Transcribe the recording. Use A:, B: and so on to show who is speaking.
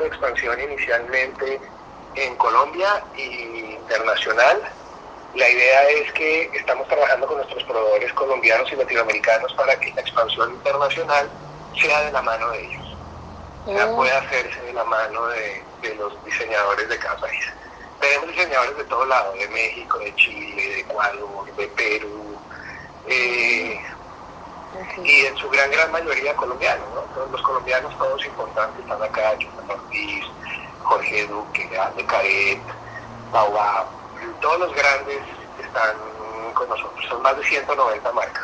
A: expansión inicialmente en Colombia e internacional. La idea es que estamos trabajando con nuestros proveedores colombianos y latinoamericanos para que la expansión internacional sea de la mano de ellos. Ya oh. pueda hacerse de la mano de, los diseñadores de cada país. Tenemos diseñadores de todo lado, de México, de Chile, de Ecuador, de Perú, eh, y en su gran gran mayoría colombianos, ¿no? Todos los colombianos, todos importantes, están acá, Ortiz, Jorge Duque, de Caret, todos los grandes están con nosotros, son más de 190 marcas.